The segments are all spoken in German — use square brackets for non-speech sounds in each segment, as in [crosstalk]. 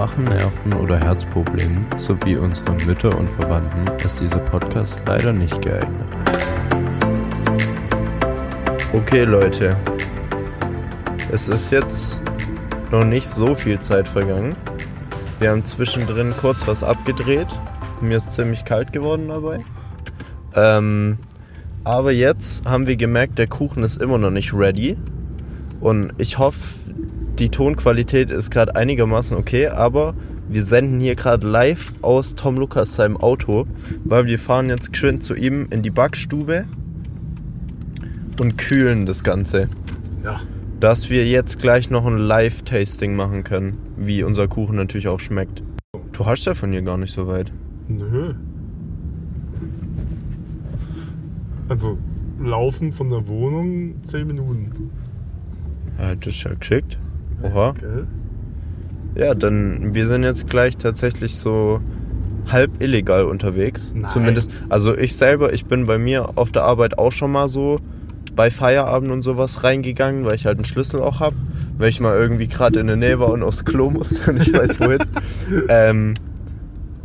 schwachen Nerven oder Herzproblemen sowie unsere Mütter und Verwandten ist dieser Podcast leider nicht geeignet. Okay Leute, es ist jetzt noch nicht so viel Zeit vergangen. Wir haben zwischendrin kurz was abgedreht. Mir ist ziemlich kalt geworden dabei. Ähm, aber jetzt haben wir gemerkt, der Kuchen ist immer noch nicht ready. Und ich hoffe, die Tonqualität ist gerade einigermaßen okay, aber wir senden hier gerade live aus Tom Lukas seinem Auto, weil wir fahren jetzt geschwind zu ihm in die Backstube und kühlen das Ganze. Ja. Dass wir jetzt gleich noch ein Live-Tasting machen können, wie unser Kuchen natürlich auch schmeckt. Du hast ja von hier gar nicht so weit. Nö. Also, laufen von der Wohnung 10 Minuten. Ja, das ist ja geschickt. Oha. Gell? Ja, dann wir sind jetzt gleich tatsächlich so halb illegal unterwegs. Nein. Zumindest, also ich selber, ich bin bei mir auf der Arbeit auch schon mal so bei Feierabend und sowas reingegangen, weil ich halt einen Schlüssel auch habe. Weil ich mal irgendwie gerade in der Nähe war und aufs Klo musste und ich weiß wohin. [laughs] ähm,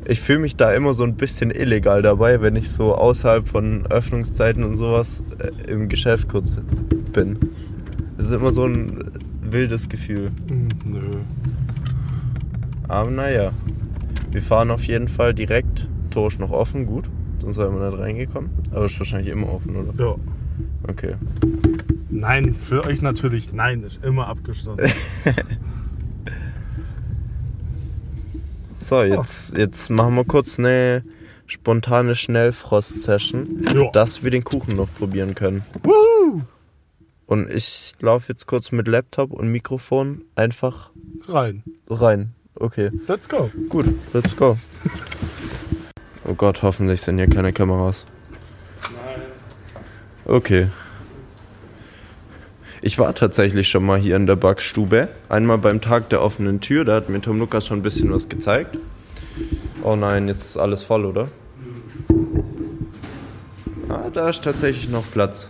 ich fühle mich da immer so ein bisschen illegal dabei, wenn ich so außerhalb von Öffnungszeiten und sowas äh, im Geschäft kurz bin. Das ist immer so ein wildes Gefühl. Hm, Nö. Aber naja, wir fahren auf jeden Fall direkt. Tor ist noch offen, gut. Sonst wären wir nicht reingekommen. Aber ist wahrscheinlich immer offen, oder? Ja. Okay. Nein, für euch natürlich nein, ist immer abgeschlossen. [laughs] So, jetzt, jetzt machen wir kurz eine spontane Schnellfrost-Session, Ja. dass wir den Kuchen noch probieren können. Woo! Und ich laufe jetzt kurz mit Laptop und Mikrofon einfach Rein. rein. Okay, Let's go. gut, let's go. Oh Gott, hoffentlich sind hier keine Kameras. Nein. Okay. Ich war tatsächlich schon mal hier in der Backstube. Einmal beim Tag der offenen Tür. Da hat mir Tom Lukas schon ein bisschen was gezeigt. Oh nein, jetzt ist alles voll, oder? Ah, da ist tatsächlich noch Platz.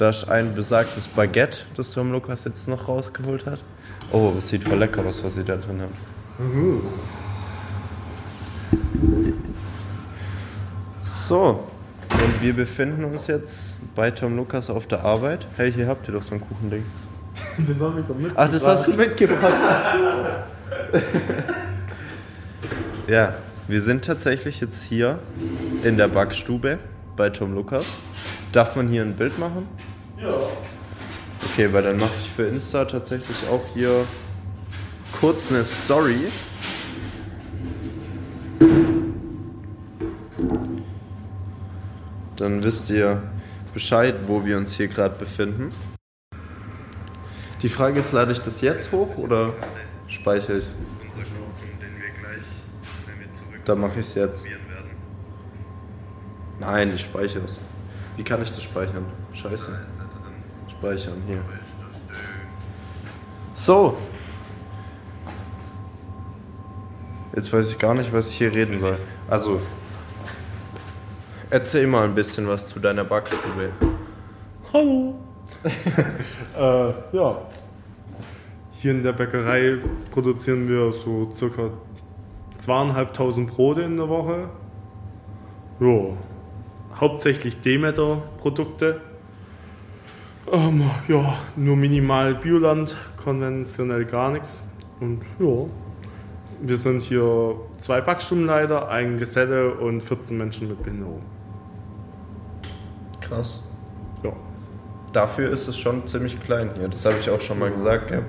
Da ist ein besagtes Baguette, das Tom Lukas jetzt noch rausgeholt hat. Oh, das sieht voll lecker aus, was sie da drin haben. So, und wir befinden uns jetzt bei Tom Lukas auf der Arbeit. Hey, hier habt ihr doch so ein Kuchending. [laughs] Das habe ich doch mit. Ach, das hast du mitgebracht. [laughs] ja, wir sind tatsächlich jetzt hier in der Backstube bei Tom Lukas. Darf man hier ein Bild machen? Ja. Okay, weil dann mache ich für Insta tatsächlich auch hier kurz eine Story. Dann wisst ihr Bescheid, wo wir uns hier gerade befinden. Die Frage ist, lade ich das jetzt hoch oder speichere ich? unser Kuchen, den wir gleich, wenn wir zurück Dann mache ich es jetzt. probieren werden. Nein, ich speichere es. Wie kann ich das speichern? Scheiße. Speichern hier. So. Jetzt weiß ich gar nicht, was ich hier reden soll. Also, erzähl mal ein bisschen was zu deiner Backstube. Hallo. [laughs] äh, ja. Hier in der Bäckerei produzieren wir so circa zweieinhalbtausend Brote in der Woche. Ja. Hauptsächlich Demeter-Produkte. Ähm, ja, nur minimal Bioland, konventionell gar nichts. Und ja, wir sind hier zwei Backstubenleiter, ein Geselle und 14 Menschen mit Behinderung. Krass. Ja. Dafür ist es schon ziemlich klein hier. Das habe ich auch schon mal gesagt, gell?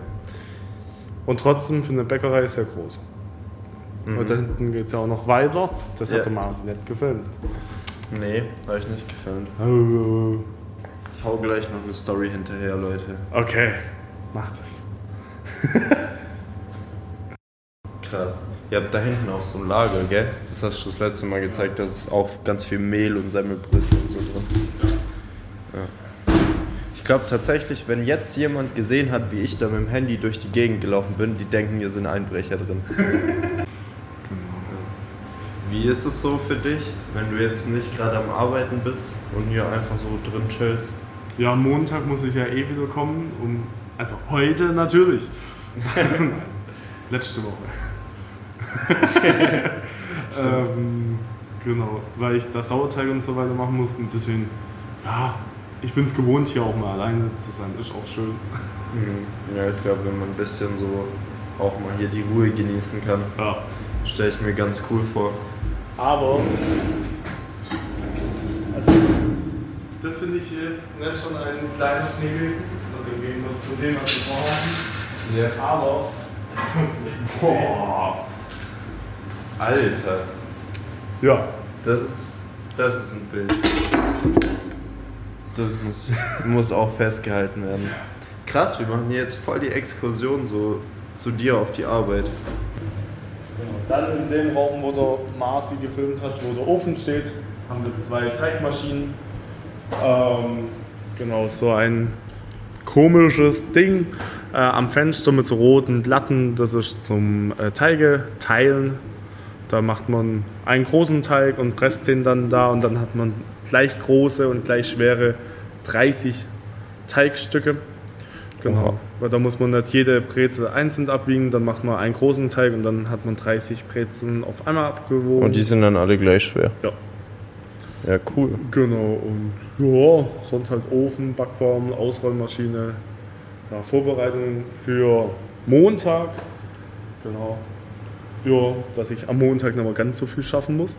Und trotzdem für eine Bäckerei sehr groß. Und da hinten geht es ja auch noch weiter. Das Ja. hat der Marci nicht gefilmt. Nee, habe ich nicht gefilmt. Ich hau gleich noch eine Story hinterher, Leute. Okay, mach das. [laughs] Krass. Ihr habt da hinten auch so ein Lager, gell? Das hast du das letzte Mal gezeigt, da ist auch ganz viel Mehl und Semmelbrösel und so drin. Ja. Ich glaube tatsächlich, wenn jetzt jemand gesehen hat, wie ich da mit dem Handy durch die Gegend gelaufen bin, die denken, hier sind Einbrecher drin. [laughs] Wie ist es so für dich, wenn du jetzt nicht gerade am Arbeiten bist und hier einfach so drin chillst? Ja, am Montag muss ich ja eh wieder kommen. Um, also heute natürlich. [laughs] Letzte Woche. [laughs] ähm, genau, weil ich das Sauerteig und so weiter machen muss und deswegen, ja, ich bin es gewohnt, hier auch mal alleine zu sein. Ist auch schön. Mhm. Ja, ich glaube, wenn man ein bisschen so auch mal hier die Ruhe genießen kann, Ja. stelle ich mir ganz cool vor. Aber, das finde ich jetzt nicht schon ein kleiner Schneewesen, also im Gegensatz zu dem, was wir vorhaben. Ja. Aber, [laughs] boah, Alter, ja, das ist, das ist ein Bild. Das muss, muss auch festgehalten werden. Krass, wir machen hier jetzt voll die Exkursion so zu dir auf die Arbeit. Genau. Dann in dem Raum, wo der Marci gefilmt hat, wo der Ofen steht, haben wir zwei Teigmaschinen. Ähm, genau, so ein komisches Ding äh, am Fenster mit so roten Platten. Das ist zum äh, Teige teilen. Da macht man einen großen Teig und presst den dann da und dann hat man gleich große und gleich schwere 30 Teigstücke. Genau, Aha. weil da muss man nicht jede Brezel einzeln abwiegen, dann macht man einen großen Teig und dann hat man 30 Brezeln auf einmal abgewogen. Und die sind dann alle gleich schwer. Ja. Ja, cool. Genau, und ja, sonst halt Ofen, Backform, Ausrollmaschine, ja, Vorbereitungen für Montag. Genau. Ja, dass ich am Montag mehr ganz so viel schaffen muss.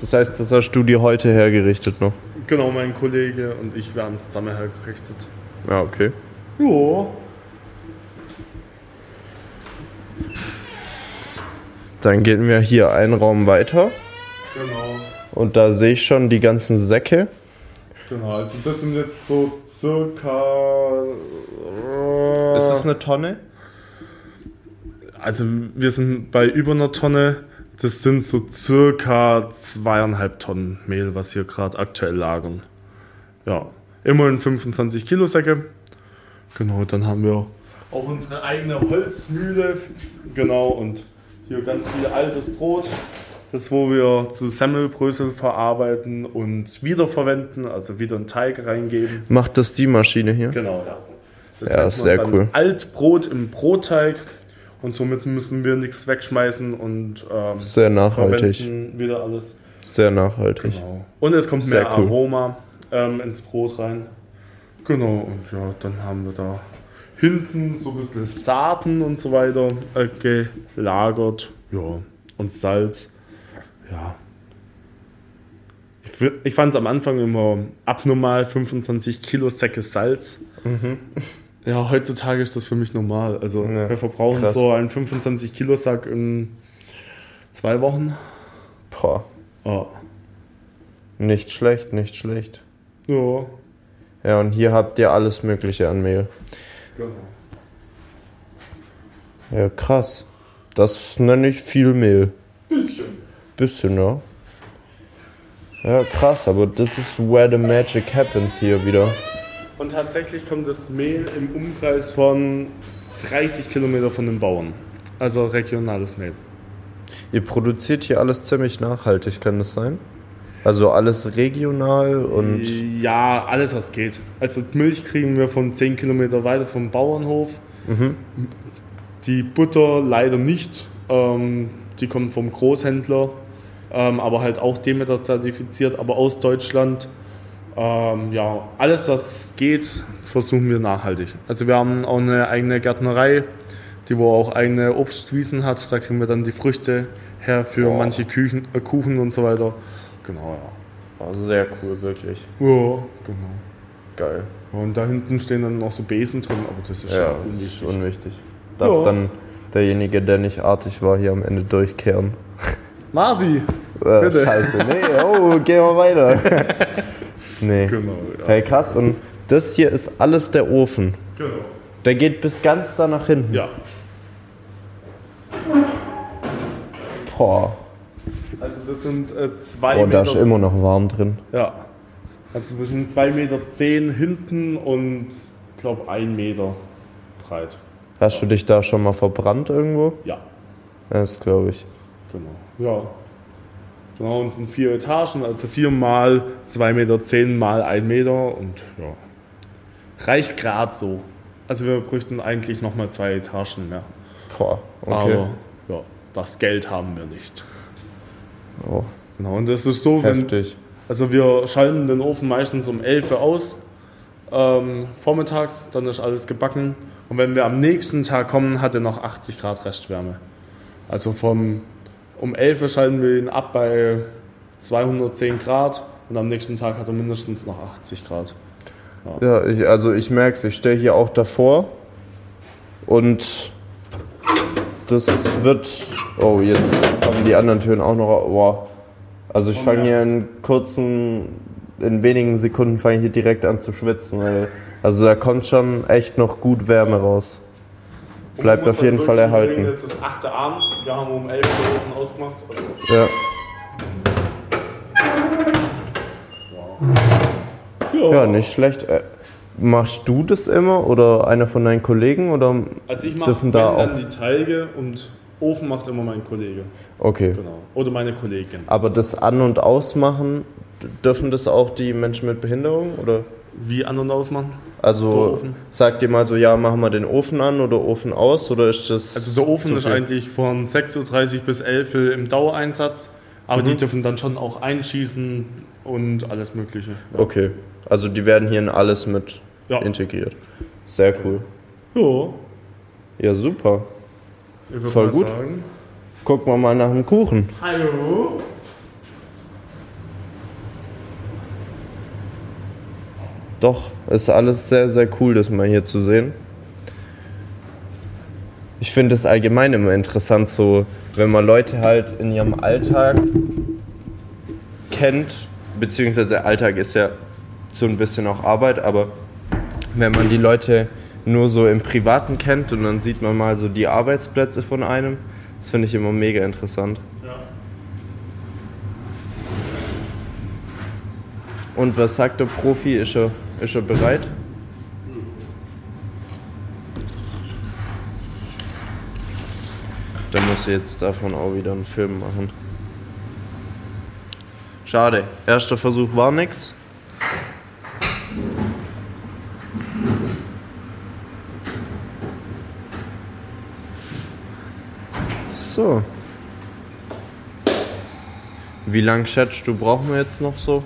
Das heißt, das hast du dir heute hergerichtet noch? Genau, mein Kollege und ich, wir haben es zusammen hergerichtet. Ja, okay. Ja. Dann gehen wir hier einen Raum weiter Genau. Und da sehe ich schon die ganzen Säcke. Genau, also das sind jetzt so circa. Ist das eine Tonne? Also wir sind bei über einer Tonne. Das sind so circa zweieinhalb Tonnen Mehl, was hier gerade aktuell lagern. Ja, immerhin 25 Kilo Säcke. Genau, dann haben wir auch unsere eigene Holzmühle. Genau, und hier ganz viel altes Brot. Das, wo wir zu Semmelbrösel verarbeiten und wiederverwenden, also wieder einen Teig reingeben. Macht das die Maschine hier? Genau, ja. Das Ja, ist sehr cool. Altbrot im Brotteig und somit müssen wir nichts wegschmeißen und ähm, Sehr nachhaltig. verwenden wieder alles. Sehr nachhaltig. Genau. Und es kommt Sehr mehr cool. Aroma ähm, ins Brot rein. Genau, und ja, dann haben wir da hinten so ein bisschen Saaten und so weiter äh, gelagert. Ja, und Salz. Ja. Ich, ich fand es am Anfang immer abnormal, 25 Kilo Säcke Salz. Ja, heutzutage ist das für mich normal. Also Ja, wir verbrauchen krass. so einen 25 Kilo Sack in zwei Wochen. Boah, Ja. nicht schlecht, nicht schlecht. Ja. Ja, und hier habt ihr alles Mögliche an Mehl. Genau. Ja, krass. Das nenne ich viel Mehl. Bisschen. Bisschen, ja. Ja, krass, aber das ist where the magic happens hier wieder. Und tatsächlich kommt das Mehl im Umkreis von 30 Kilometer von den Bauern. Also regionales Mehl. Ihr produziert hier alles ziemlich nachhaltig, kann das sein? Also alles regional und. Ja, alles was geht. Also Milch kriegen wir von 10 Kilometer weiter vom Bauernhof. Die Butter leider nicht. Ähm, die kommt vom Großhändler. Ähm, aber halt auch Demeter zertifiziert, aber aus Deutschland. Ähm, ja, alles was geht, versuchen wir nachhaltig. Also wir haben auch eine eigene Gärtnerei, die wo auch eigene Obstwiesen hat. Da kriegen wir dann die Früchte her für Boah. manche Küchen, äh, Kuchen und so weiter. Genau, ja. Oh, sehr cool, wirklich. Ja, genau. Geil. Und da hinten stehen dann noch so Besen drin, aber das ist Ja, ja das ist unwichtig. unwichtig. Darf Ja. dann derjenige, der nicht artig war, hier am Ende durchkehren? Masi! Äh, Bitte. Scheiße, nee, oh, geh mal weiter. [laughs] nee. Genau, ja. Hey, krass, und das hier ist alles der Ofen. Genau. Der geht bis ganz da nach hinten. Ja. Boah. Also das sind äh, zwei Boah, da Meter. ist immer noch warm drin. Ja. Also das sind zwei Meter zehn hinten und ich glaube ein Meter breit. Hast du dich da schon mal verbrannt irgendwo? Ja, Das glaube ich. genau. Ja. Genau, und sind vier Etagen, also vier mal zwei Meter zehn mal ein Meter und ja. Reicht gerade so. Also wir bräuchten eigentlich nochmal zwei Etagen mehr. Boah, okay. Aber das Geld haben wir nicht. Oh, Genau, und das ist so, wenn, heftig. also wir schalten den Ofen meistens um 11 Uhr aus, ähm, vormittags, dann ist alles gebacken. Und wenn wir am nächsten Tag kommen, hat er noch 80 Grad Restwärme. Also vom, um 11 Uhr schalten wir ihn ab bei 210 Grad und am nächsten Tag hat er mindestens noch 80 Grad. Ja, ich, also ich merke es, ich stehe hier auch davor und das wird. Oh, jetzt kommen die anderen Türen auch noch. Wow. Also ich fange hier in kurzen, in wenigen Sekunden fange ich hier direkt an zu schwitzen. Weil, also da kommt schon echt noch gut Wärme raus. Bleibt auf jeden Fall halt erhalten. Jetzt ist 8 Uhr abends, wir haben um 11 Uhr den Ofen ausgemacht. Also, Ja. ja, nicht schlecht. Äh, Machst du das immer oder einer von deinen Kollegen oder also ich mache dürfen da dann auch? die Teige und Ofen macht immer mein Kollege. Okay. Genau. Oder meine Kollegin. Aber das An- und Ausmachen, dürfen das auch die Menschen mit Behinderung? Oder? Wie anderen ausmachen? Der Also Ofen? sagt ihr mal so, ja, machen wir den Ofen an oder Ofen aus? Oder ist das. Also der Ofen ist eigentlich von 6.30 Uhr bis 11 Uhr im Dauereinsatz, aber Mhm. die dürfen dann schon auch einschießen und alles Mögliche. Ja. Okay. Also die werden hier in alles mit Ja. integriert. Sehr cool. Ja. Ja, super. Voll gut. Sagen. Gucken wir mal nach dem Kuchen. Hallo. Doch, ist alles sehr, sehr cool, das mal hier zu sehen. Ich finde es allgemein immer interessant, so wenn man Leute halt in ihrem Alltag kennt, beziehungsweise Alltag ist ja so ein bisschen auch Arbeit, aber wenn man die Leute nur so im Privaten kennt und dann sieht man mal so die Arbeitsplätze von einem, das finde ich immer mega interessant. Ja. Und was sagt der Profi? Ist er, ist er bereit? Dann muss ich jetzt davon auch wieder einen Film machen. Schade. Erster Versuch war nix. So. Wie lang schätzt du, brauchen wir jetzt noch so?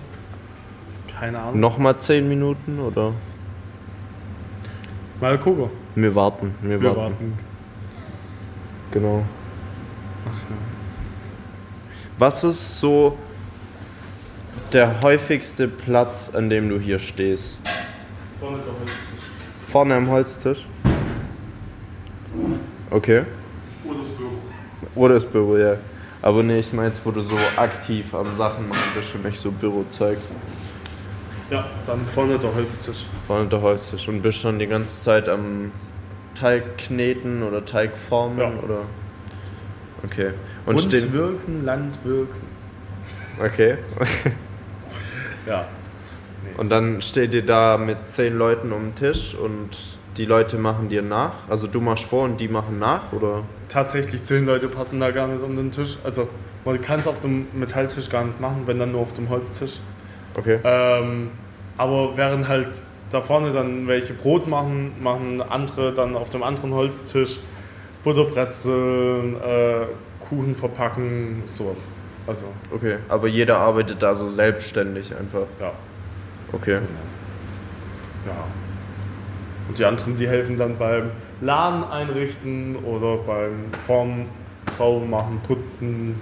Keine Ahnung. Nochmal 10 Minuten oder? Mal gucken. Wir warten, wir, Wir warten. warten. Genau. Was ist so der häufigste Platz, an dem du hier stehst? Vorne der Holztisch. Vorne am Holztisch? Okay. Oder das Büro. Oder das Büro, ja. Aber nee, ich meine jetzt, wo du so aktiv am Sachen machen bist und nicht so Bürozeug. Ja, dann vorne der Holztisch. Vorne der Holztisch und bist schon die ganze Zeit am Teig kneten oder Teig formen Ja. oder? Okay. Und stehen. wirken, Land wirken. Okay. Ja. Und dann steht ihr da mit zehn Leuten um den Tisch und die Leute machen dir nach? Also du machst vor und die machen nach, oder? Tatsächlich zehn Leute passen da gar nicht um den Tisch. Also man kann es auf dem Metalltisch gar nicht machen, wenn dann nur auf dem Holztisch. Okay. Ähm, aber während halt da vorne dann welche Brot machen, machen andere dann auf dem anderen Holztisch Butterbrezeln, äh, Kuchen verpacken, sowas. Also, Okay. Aber jeder arbeitet da so selbstständig einfach. ja. Okay. ja. Und die anderen, die helfen dann beim Laden einrichten oder beim Formen, sauber machen, putzen,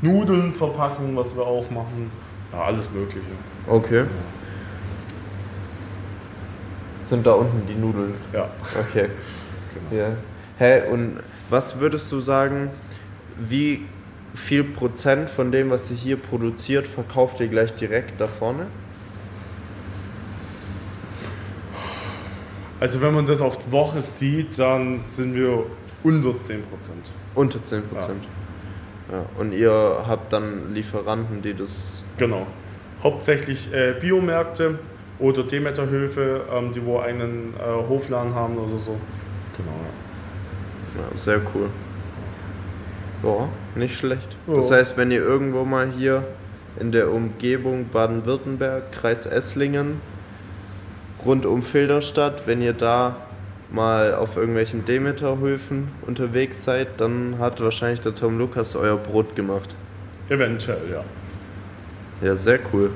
Nudeln verpacken, was wir auch machen. Ja, alles Mögliche. Okay. Sind da unten die Nudeln? Ja. Okay. Ja. Hä, und was würdest du sagen, wie viel Prozent von dem, was ihr hier produziert, verkauft ihr gleich direkt da vorne? Also wenn man das auf die Woche sieht, dann sind wir unter 10%. Unter 10 Prozent. Ja. Und ihr habt dann Lieferanten, die das. Genau. Hauptsächlich äh, Biomärkte oder Demeterhöfe, ähm, die wo einen äh, Hofladen haben oder so. Genau. Ja, sehr cool. Ja, nicht schlecht. Ja. Das heißt, wenn ihr irgendwo mal hier in der Umgebung Baden-Württemberg, Kreis Esslingen, rund um Filderstadt, wenn ihr da mal auf irgendwelchen Demeterhöfen unterwegs seid, dann hat wahrscheinlich der Tom Lukas euer Brot gemacht. Eventuell, ja. Ja, sehr cool.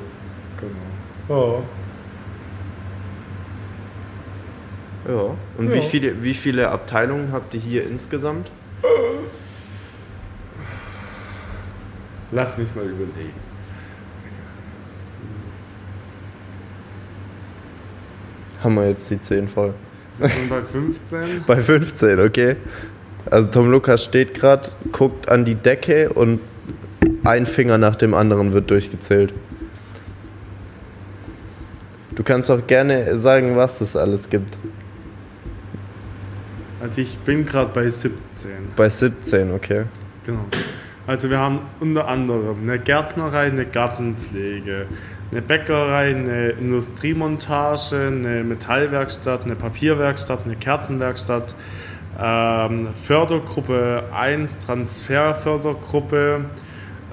Genau. Ja. Ja. Und wie, Ja. viele, wie viele Abteilungen habt ihr hier insgesamt? Lass mich mal überlegen. Haben wir jetzt die 10 voll. Wir sind bei 15. [laughs] Bei 15, okay. Also Tom Lukas steht gerade, guckt an die Decke und ein Finger nach dem anderen wird durchgezählt. Du kannst auch gerne sagen, was es alles gibt. Also ich bin gerade bei 17. Bei 17, okay. Genau. Also wir haben unter anderem eine Gärtnerei, eine Gartenpflege, eine Bäckerei, eine Industriemontage, eine Metallwerkstatt, eine Papierwerkstatt, eine Kerzenwerkstatt, ähm, Fördergruppe 1, Transferfördergruppe,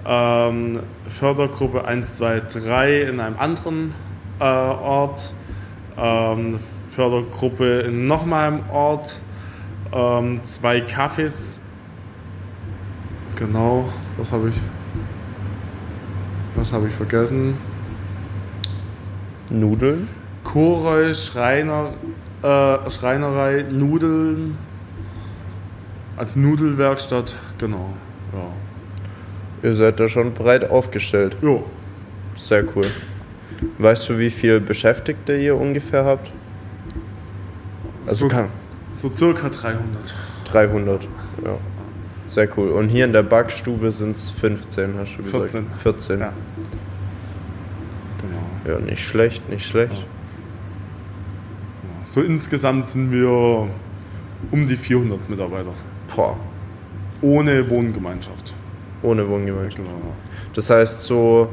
ähm, Fördergruppe 1, 2, 3 in einem anderen äh, Ort, ähm, Fördergruppe in nochmal einem Ort, ähm, zwei Cafés Genau, was habe ich? Was habe ich vergessen? Nudeln? Choreu, Schreiner, äh, Schreinerei, Nudeln. Als Nudelwerkstatt, genau. Ja. Ihr seid da schon breit aufgestellt. Jo, Sehr cool. Weißt du, wie viele Beschäftigte ihr ungefähr habt? Also so, kann, so circa 300. 300. Ja. Sehr cool. Und hier in der Backstube sind es 15, hast du gesagt? 14. 14. Ja. Ja. Genau. nicht schlecht, nicht schlecht. So insgesamt sind wir um die 400 Mitarbeiter. Boah, Ohne Wohngemeinschaft. Ohne Wohngemeinschaft. Genau. Das heißt so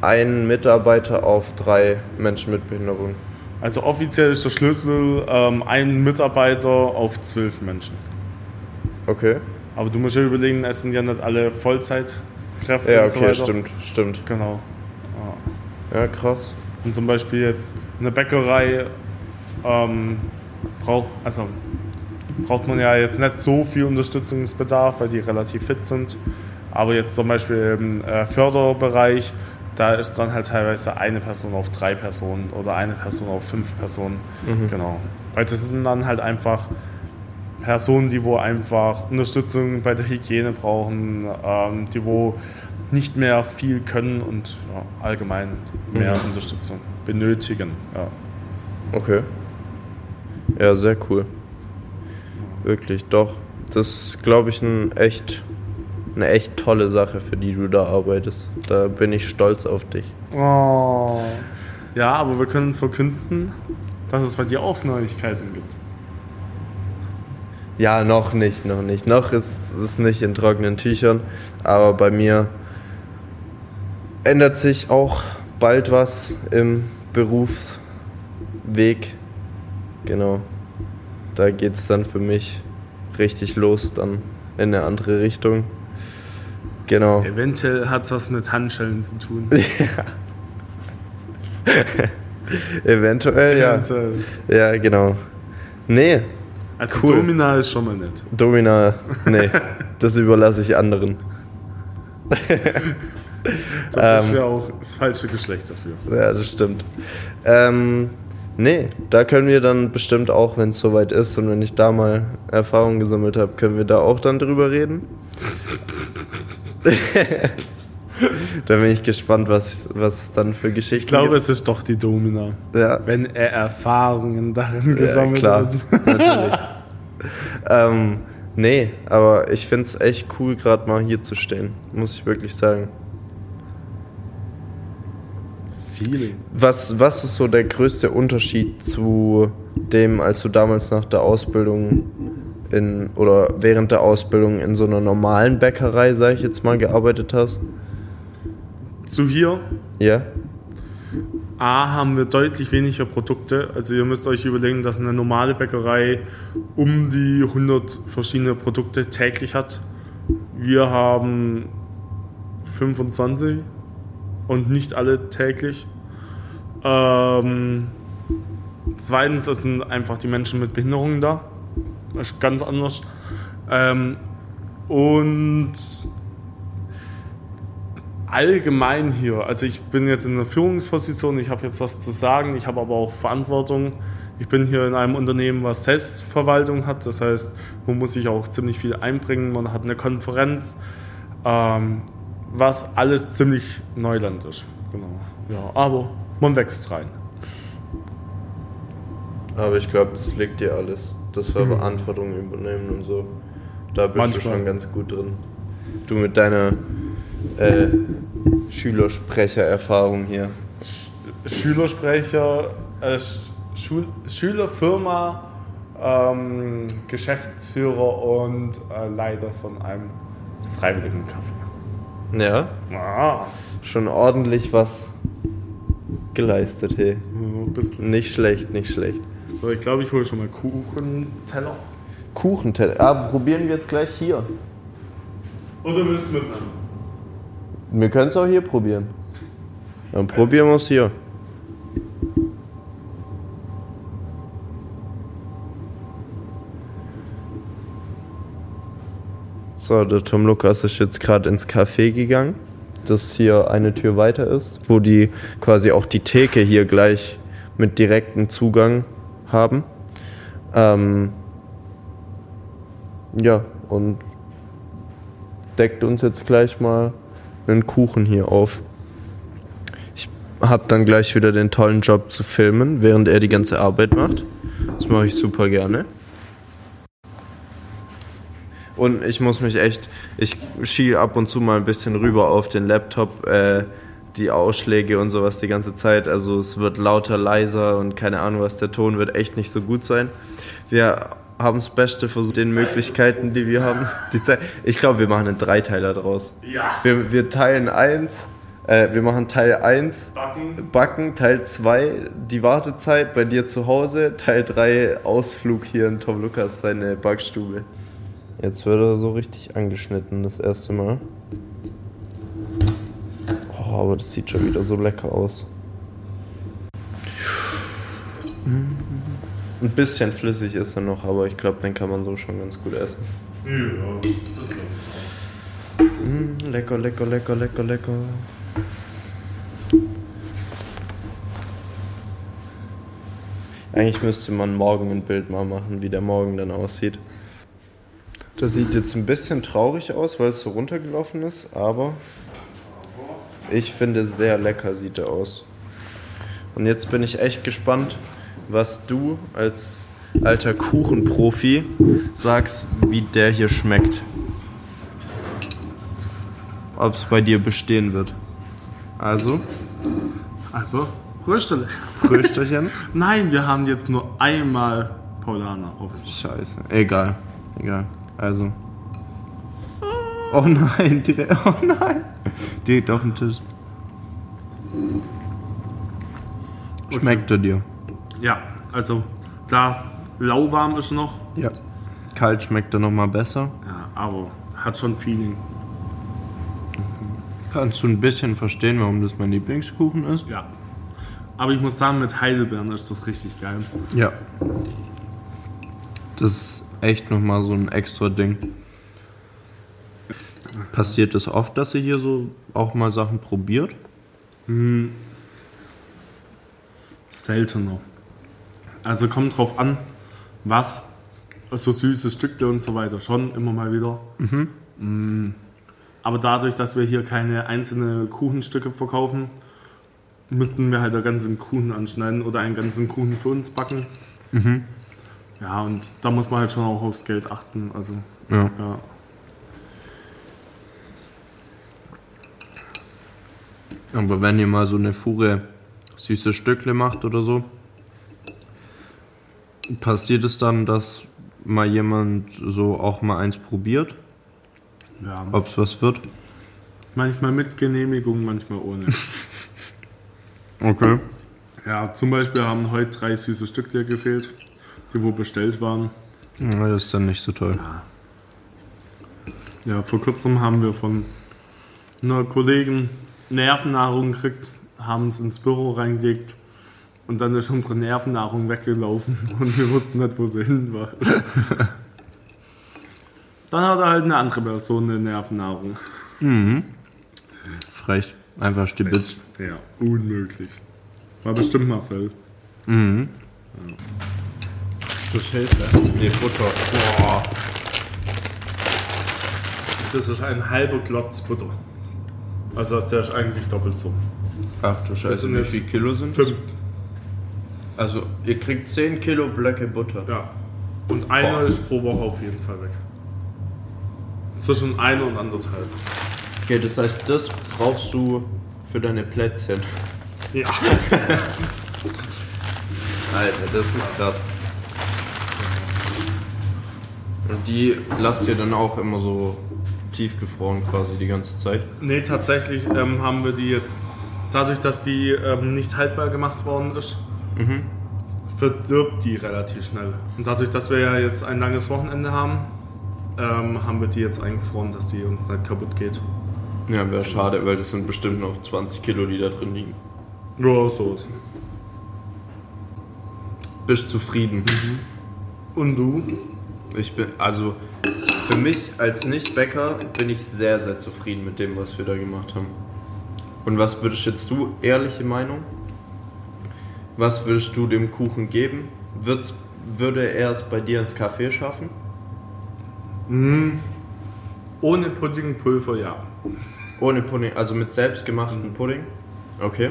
ein Mitarbeiter auf drei Menschen mit Behinderung. Also offiziell ist der Schlüssel ähm, ein Mitarbeiter auf zwölf Menschen. Okay. Aber du musst ja überlegen, es sind ja nicht alle Vollzeitkräfte Ja, und so okay, weiter. stimmt, stimmt. Genau. Ja. Ja, krass. Und zum Beispiel jetzt eine Bäckerei ähm, braucht, also braucht man ja jetzt nicht so viel Unterstützungsbedarf, weil die relativ fit sind. Aber jetzt zum Beispiel im äh, Förderbereich, da ist dann halt teilweise eine Person auf drei Personen oder eine Person auf fünf Personen. Genau. Weil das sind dann halt einfach Personen, die wo einfach Unterstützung bei der Hygiene brauchen, ähm, die wo nicht mehr viel können und ja, allgemein mehr Mhm. Unterstützung benötigen. Ja. Okay. Ja, sehr cool. Wirklich, doch. Das ist, glaube ich, ein echt, eine echt tolle Sache, für die du da arbeitest. Da bin ich stolz auf dich. Oh. Ja, aber wir können verkünden, dass es bei dir auch Neuigkeiten gibt. Ja, noch nicht, noch nicht. Noch ist es nicht in trockenen Tüchern, aber bei mir ändert sich auch bald was im Berufsweg. Genau. Da geht es dann für mich richtig los, dann in eine andere Richtung. Genau. Eventuell hat es was mit Handschellen zu tun. [laughs] Eventuell, ja. Eventuell. Ja, genau. Nee, Also Cool. Domina ist schon mal nett. Domina, nee, [laughs] das überlasse ich anderen. [laughs] Da ist Ähm. ja auch das falsche Geschlecht dafür. Ja, das stimmt. Ähm, nee, da können wir dann bestimmt auch, wenn es soweit ist und wenn ich da mal Erfahrung gesammelt habe, können wir da auch dann drüber reden. [laughs] da bin ich gespannt, was, was dann für Geschichten Ich glaube, gibt. es ist doch die Domina. Ja, Wenn er Erfahrungen darin ja gesammelt klar, hat. [laughs] natürlich. ähm, nee, aber ich finde es echt cool, gerade mal hier zu stehen, muss ich wirklich sagen. Feeling. Was, was ist so der größte Unterschied zu dem, als du damals nach der Ausbildung in oder während der Ausbildung in so einer normalen Bäckerei, sag ich jetzt mal, gearbeitet hast? Zu hier Ja? A haben wir deutlich weniger Produkte. Also ihr müsst euch überlegen, dass eine normale Bäckerei um die 100 verschiedene Produkte täglich hat. Wir haben 25 und nicht alle täglich. Ähm, zweitens es sind einfach die Menschen mit Behinderungen da. Ist ganz anders. Ähm, und allgemein hier, also ich bin jetzt in einer Führungsposition, ich habe jetzt was zu sagen, ich habe aber auch Verantwortung. Ich bin hier in einem Unternehmen, was Selbstverwaltung hat, das heißt, man muss sich auch ziemlich viel einbringen, man hat eine Konferenz, ähm, was alles ziemlich Neuland ist. Genau. Ja, aber man wächst rein. Aber ich glaube, das liegt dir alles. Das war Verantwortung übernehmen und so. Da bist du Manchmal. schon ganz gut drin. Du mit deiner äh, Schülersprechererfahrung hier. Schülersprecher, äh, Sch- Schul Schülerfirma, ähm, Geschäftsführer und äh, Leiter von einem freiwilligen Café. Ja, Ah, schon ordentlich was geleistet, hey. bisschen. Nicht schlecht, nicht schlecht. So, ich glaube, ich hole schon mal Kuchenteller. Kuchenteller. Ah, probieren wir es gleich hier. Oder willst du mitnehmen? Wir können es auch hier probieren. Dann probieren wir es hier. So, der Tom Lukas ist jetzt gerade ins Café gegangen, das hier eine Tür weiter ist, wo die quasi auch die Theke hier gleich mit direktem Zugang haben. Ähm, ja, und deckt uns jetzt gleich mal einen Kuchen hier auf. Ich habe dann gleich wieder den tollen Job zu filmen, während er die ganze Arbeit macht. Das mache ich super gerne. Und ich muss mich echt, ich schiel ab und zu mal ein bisschen rüber auf den Laptop, äh, die Ausschläge und sowas die ganze Zeit. Also es wird lauter, leiser und keine Ahnung was, der Ton wird echt nicht so gut sein. Wir haben das Beste versucht, den Möglichkeiten, die wir haben. [laughs] Die Zeit, ich glaube, wir machen einen Dreiteiler draus. Ja. Wir, wir teilen eins, äh, wir machen Teil 1 Backen. Backen, Teil 2 die Wartezeit bei dir zu Hause, Teil 3 Ausflug hier in Tom Lukas, seine Backstube. Jetzt wird er so richtig angeschnitten, das erste Mal. Oh, aber das sieht schon wieder so lecker aus. Ein bisschen flüssig ist er noch, aber ich glaube, den kann man so schon ganz gut essen. Ja, das glaube ich. Mm, lecker, lecker, lecker, lecker, lecker. Eigentlich müsste man morgen ein Bild mal machen, wie der Morgen dann aussieht. Das sieht jetzt ein bisschen traurig aus, weil es so runtergelaufen ist, aber ich finde sehr lecker sieht er aus. Und jetzt bin ich echt gespannt, was du als alter Kuchenprofi sagst, wie der hier schmeckt. Ob es bei dir bestehen wird. Also, Also, Rösterle. Frösterchen. [laughs] Nein, wir haben jetzt nur einmal Paulaner auf. Scheiße. Egal. Egal. Also. Oh nein, direkt. [laughs] Oh nein. Direkt auf den Tisch. Schmeckt er dir? Ja, also klar, lauwarm ist noch, Ja. Kalt schmeckt er nochmal besser. ja, aber hat schon Feeling. Kannst du ein bisschen verstehen, warum das mein Lieblingskuchen ist? Ja. Aber ich muss sagen, mit Heidelbeeren ist das richtig geil. Ja. Das ist echt nochmal so ein extra Ding. Passiert es oft, dass ihr hier so auch mal Sachen probiert? Seltener. Also kommt drauf an, was, so süße Stücke und so weiter, schon immer mal wieder. Mm. Aber dadurch, dass wir hier keine einzelnen Kuchenstücke verkaufen, müssten wir halt einen ganzen Kuchen anschneiden oder einen ganzen Kuchen für uns backen. Ja, und da muss man halt schon auch aufs Geld achten. Also, Ja. ja. Aber wenn ihr mal so eine Fuhre süße Stückle macht oder so, passiert es dann, dass mal jemand so auch mal eins probiert, ja. ob es was wird? Manchmal mit Genehmigung, manchmal ohne. [laughs] Okay. ja, zum Beispiel haben heute drei süße Stücke gefehlt, die wo bestellt waren. Ja, das ist dann nicht so toll. Ja, vor kurzem haben wir von einer Kollegin Nervennahrung gekriegt, haben es ins Büro reingelegt und dann ist unsere Nervennahrung weggelaufen [laughs] und wir wussten nicht, wo sie hin war. Dann hat er halt eine andere Person eine Nervennahrung. Frech. Einfach stibitz. Ja, unmöglich. War bestimmt Marcel. Das hilft, ne? Nee, Butter. Boah. Das ist ein halber Klotz Butter. Also der ist eigentlich doppelt so. Ach du Scheiße, wie viel Kilo sind? Fünf. Also, ihr kriegt 10 Kilo Blöcke Butter. Ja. Und einer Boah. ist pro Woche auf jeden Fall weg. Zwischen einer und anderthalb. Okay, das heißt, das brauchst du für deine Plätzchen. Ja. [laughs] Alter, das ist krass. Und die lasst ihr dann auch immer so tiefgefroren quasi die ganze Zeit. Nee, tatsächlich ähm, haben wir die jetzt, dadurch, dass die ähm, nicht haltbar gemacht worden ist, verdirbt die relativ schnell. Und dadurch, dass wir ja jetzt ein langes Wochenende haben, ähm, haben wir die jetzt eingefroren, dass die uns nicht kaputt geht. Ja, wäre schade, weil das sind bestimmt noch 20 Kilo, die da drin liegen. Ja, so ist. Bist zufrieden? Und du? Ich bin, also für mich als Nicht-Bäcker bin ich sehr, sehr zufrieden mit dem, was wir da gemacht haben. Und was würdest jetzt du, ehrliche Meinung, was würdest du dem Kuchen geben? Wird's, würde er es bei dir ins Café schaffen? Ohne Puddingpulver, ja. Ohne Pudding, also mit selbstgemachten Pudding? Okay.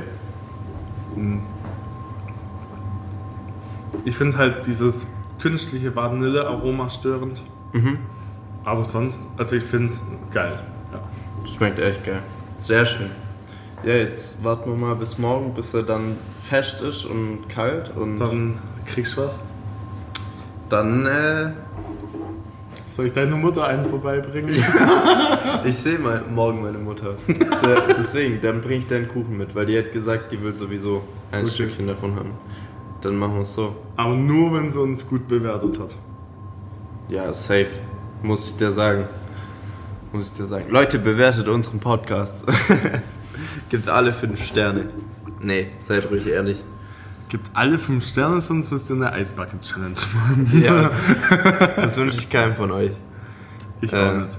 Ich finde halt dieses künstliche Vanillearoma störend. Aber sonst, also ich finde es geil. Ja. Schmeckt echt geil. Sehr schön. Ja, jetzt warten wir mal bis morgen, bis er dann fest ist und kalt und Dann kriegst du was. dann äh, Soll ich deine Mutter einen vorbeibringen? [laughs] Ich sehe mal morgen meine Mutter. Der, deswegen, dann bringe ich deinen Kuchen mit, weil die hat gesagt, die will sowieso ein Okay. Stückchen davon haben. Dann machen wir es so. Aber nur, wenn sie uns gut bewertet hat. Ja, safe. Muss ich dir sagen. Muss ich dir sagen. Leute, bewertet unseren Podcast. [laughs] Gibt alle fünf Sterne. Nee, seid ruhig ehrlich. Gibt alle fünf Sterne, sonst müsst ihr eine Eisbucket-Challenge machen. [laughs] Ja, [laughs] das wünsche ich keinem von euch. Ich auch nicht.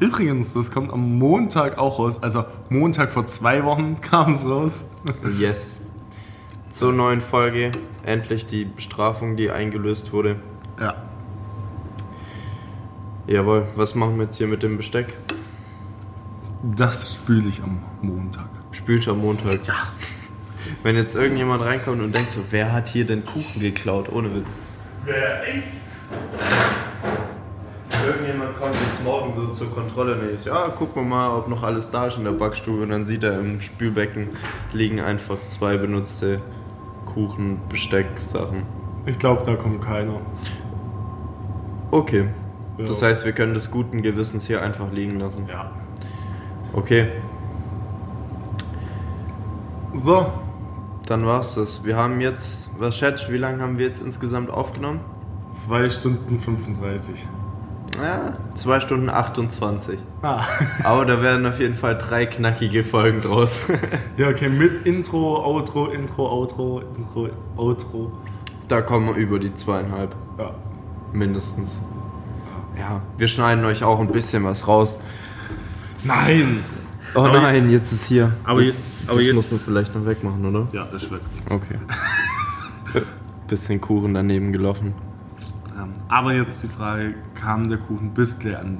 Übrigens, das kommt am Montag auch raus. Also Montag vor zwei Wochen kam es raus. Yes. Zur neuen Folge. Endlich die Bestrafung, die eingelöst wurde. Ja. Jawohl, was machen wir jetzt hier mit dem Besteck? Das spüle ich am Montag. Spült am Montag. Ja. Wenn jetzt irgendjemand reinkommt und denkt so, wer hat hier den Kuchen geklaut? Ohne Witz. Wer? Ich? Irgendjemand kommt jetzt morgen so zur Kontrolle und ist, ja, gucken wir mal, ob noch alles da ist in der Backstube. Und dann sieht er im Spülbecken liegen einfach zwei benutzte Kuchen, Besteck, Sachen. Ich glaube, da kommt keiner. Okay. Ja. Das heißt, wir können des guten Gewissens hier einfach liegen lassen. Ja. Okay, So, dann war's das. Wir haben jetzt, was schätzt, wie lange haben wir jetzt insgesamt aufgenommen? 2 Stunden 35. Ja, 2 Stunden 28. Ah. [laughs] Aber da werden auf jeden Fall drei knackige Folgen draus. [laughs] Ja, okay, mit Intro, Outro, Intro, Outro, Intro, Outro. da kommen wir über die zweieinhalb, Ja. mindestens. Ja, wir schneiden euch auch ein bisschen was raus. Nein! Oh Aber nein, jetzt ist hier. aber das, je- aber das je- muss man vielleicht noch wegmachen, oder? Ja, ist weg. Okay. [laughs] bisschen Kuchen daneben gelaufen. Ja. Aber jetzt die Frage, kam der Kuchen bisschen an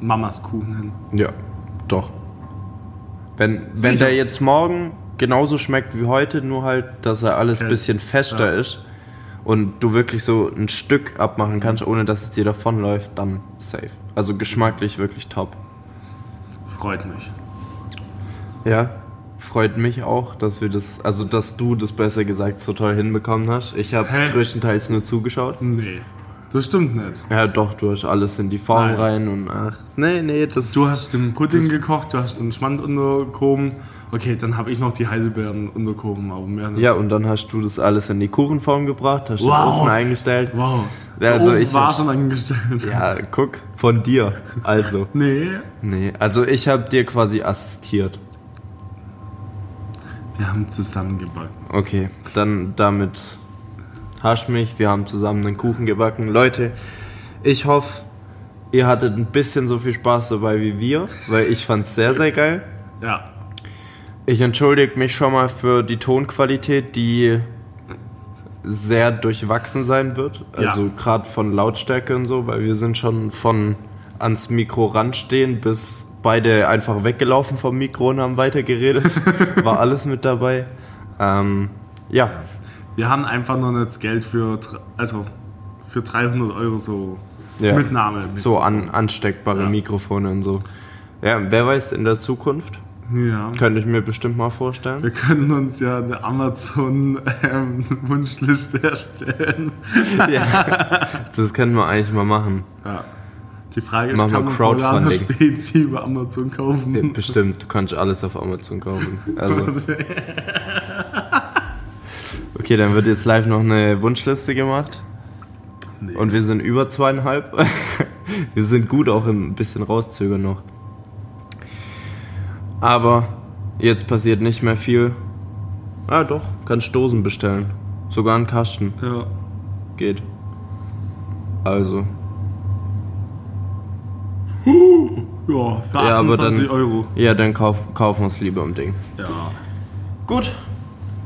Mamas Kuchen hin? Ja, doch. Wenn, wenn der jetzt morgen genauso schmeckt wie heute, nur halt, dass er alles ein Okay. bisschen fester Ja. ist und du wirklich so ein Stück abmachen kannst, ohne dass es dir davonläuft, dann safe. Also geschmacklich wirklich top. Freut mich. Ja, freut mich auch, dass wir das, also dass du das besser gesagt so toll hinbekommen hast. Ich habe größtenteils nur zugeschaut. Nee, das stimmt nicht. Ja, doch, du hast alles in die Form Nein. rein und ach, nee, nee, das Du hast den Pudding gekocht, du hast den Schmand untergehoben. Okay, dann habe ich noch die Heidelbeeren untergehoben, aber mehr nicht. Ja, und dann hast du das alles in die Kuchenform gebracht, hast den Wow. Ofen eingestellt. Wow. Der also Ofen ich- war schon angestellt. Ja, guck, von dir. Also. [laughs] Nee, Nee, also ich habe dir quasi assistiert. wir haben zusammen gebacken. Okay, dann damit hast mich. Wir haben zusammen einen Kuchen gebacken. Leute, ich hoffe, ihr hattet ein bisschen so viel Spaß dabei wie wir, weil ich fand's sehr, sehr geil. Ja. Ich entschuldige mich schon mal für die Tonqualität, die sehr durchwachsen sein wird. Also Ja. gerade von Lautstärke und so, weil wir sind schon von ans Mikro ranstehen bis beide einfach weggelaufen vom Mikro und haben weitergeredet. [laughs] War alles mit dabei. Ähm, ja, Wir haben einfach noch nicht das Geld für, also für 300 Euro so Ja. Mitnahme. so an, ansteckbare Ja. Mikrofone und so. Ja, wer weiß, in der Zukunft Ja. könnte ich mir bestimmt mal vorstellen. Wir können uns ja eine Amazon-Wunschliste [laughs] erstellen. [laughs] Das könnten wir eigentlich mal machen. Ja. Die Frage ist, wir kann man Crowdfunding. Spezi über Amazon kaufen? Ja, Bestimmt, du kannst alles auf Amazon kaufen. Also. [laughs] Okay, dann wird jetzt live noch eine Wunschliste gemacht. Nee. Und wir sind über zweieinhalb. Wir sind gut auch ein bisschen rauszögern noch. Aber jetzt passiert nicht mehr viel. Ah doch, kannst Dosen bestellen. Sogar einen Kasten. Ja. Geht. Also. Ja, für Ja, aber 28 dann- Euro. Ja, dann kauf, kaufen wir es lieber im Ding. Ja. Gut.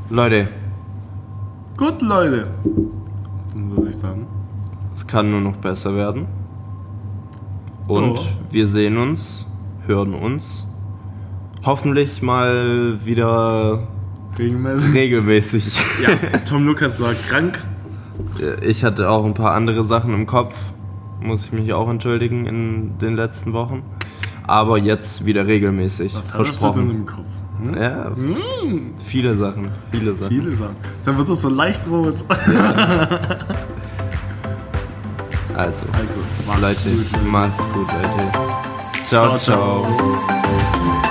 Leute, Gut, Leute. Dann würde ich sagen. es kann nur noch besser werden. Und Ja. wir sehen uns, hören uns. Hoffentlich mal wieder Regelmäßig. regelmäßig. Ja, [laughs] Tom Lukas war krank. Ich hatte auch ein paar andere Sachen im Kopf. Muss ich mich auch entschuldigen in den letzten Wochen. Aber jetzt wieder regelmäßig. Was hattest du denn im Kopf? Hm? Ja, viele Sachen, viele Sachen. Viele Sachen. Dann wird das so leicht rot. [laughs] Also, Also, macht's Leute, gut. macht's gut, Leute. ciao. Ciao, ciao.